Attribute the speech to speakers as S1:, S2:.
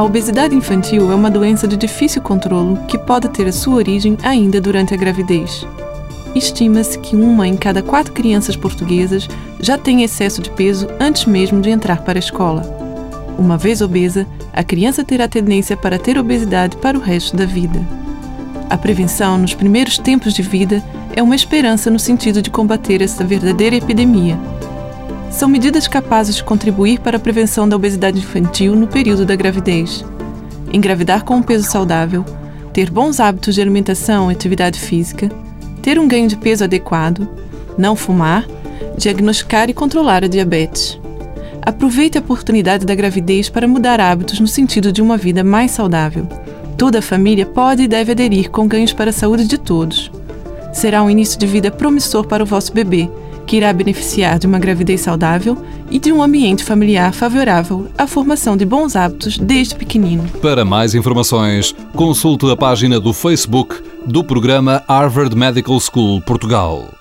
S1: A obesidade infantil é uma doença de difícil controle que pode ter a sua origem ainda durante a gravidez. Estima-se que uma em cada quatro crianças portuguesas já tem excesso de peso antes mesmo de entrar para a escola. Uma vez obesa, a criança terá tendência para ter obesidade para o resto da vida. A prevenção nos primeiros tempos de vida é uma esperança no sentido de combater esta verdadeira epidemia. São medidas capazes de contribuir para a prevenção da obesidade infantil no período da gravidez. Engravidar com um peso saudável, ter bons hábitos de alimentação e atividade física, ter um ganho de peso adequado, não fumar, diagnosticar e controlar a diabetes. Aproveite a oportunidade da gravidez para mudar hábitos no sentido de uma vida mais saudável. Toda a família pode e deve aderir com ganhos para a saúde de todos. Será um início de vida promissor para o vosso bebê, que irá beneficiar de uma gravidez saudável e de um ambiente familiar favorável à formação de bons hábitos desde pequenino.
S2: Para mais informações, consulte a página do Facebook do programa Harvard Medical School Portugal.